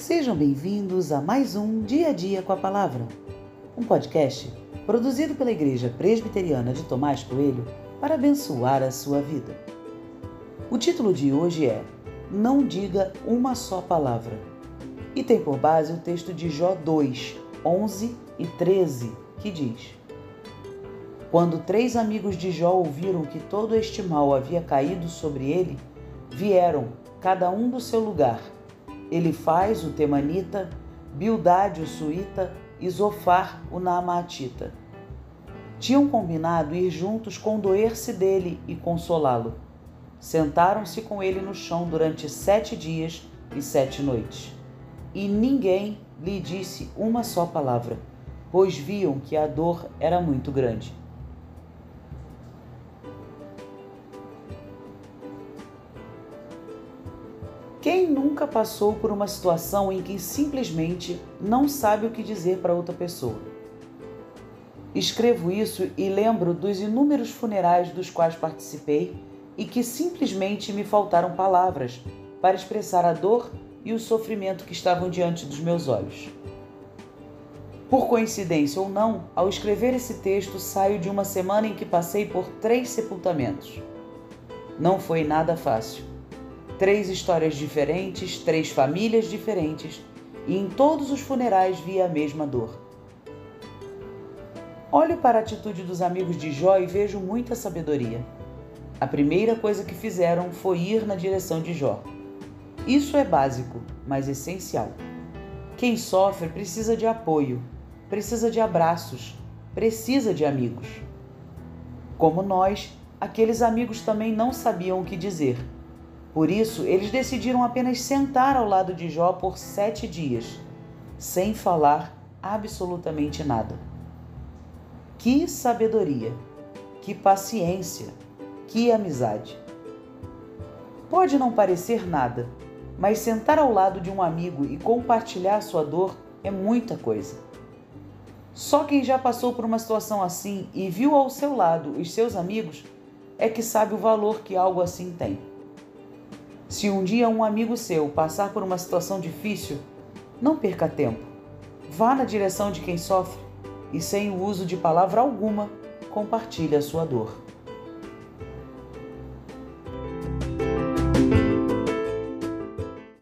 Sejam bem-vindos a mais um Dia a Dia com a Palavra, um podcast produzido pela Igreja Presbiteriana de Tomás Coelho para abençoar a sua vida. O título de hoje é Não Diga Uma Só Palavra e tem por base o texto de Jó 2, 11 e 13, que diz: Quando três amigos de Jó ouviram que todo este mal havia caído sobre ele, vieram, cada um do seu lugar ele faz o temanita, Bildade o suíta e Zofar o naamatita. Tinham combinado ir juntos condoer-se dele e consolá-lo. Sentaram-se com ele no chão durante sete dias e sete noites. E ninguém lhe disse uma só palavra, pois viam que a dor era muito grande. Quem nunca passou por uma situação em que simplesmente não sabe o que dizer para outra pessoa? Escrevo isso e lembro dos inúmeros funerais dos quais participei e que simplesmente me faltaram palavras para expressar a dor e o sofrimento que estavam diante dos meus olhos. Por coincidência ou não, ao escrever esse texto, saio de uma semana em que passei por três sepultamentos. Não foi nada fácil Três histórias diferentes, três famílias diferentes, e em todos os funerais via a mesma dor. Olho para a atitude dos amigos de Jó e vejo muita sabedoria. A primeira coisa que fizeram foi ir na direção de Jó. Isso é básico, mas essencial. Quem sofre precisa de apoio, precisa de abraços, precisa de amigos. Como nós, aqueles amigos também não sabiam o que dizer por isso, eles decidiram apenas sentar ao lado de Jó por sete dias, sem falar absolutamente nada. Que sabedoria, que paciência, que amizade. Pode não parecer nada, mas sentar ao lado de um amigo e compartilhar sua dor é muita coisa. Só quem já passou por uma situação assim e viu ao seu lado os seus amigos é que sabe o valor que algo assim tem. Se um dia um amigo seu passar por uma situação difícil, não perca tempo. Vá na direção de quem sofre e, sem o uso de palavra alguma, compartilhe a sua dor.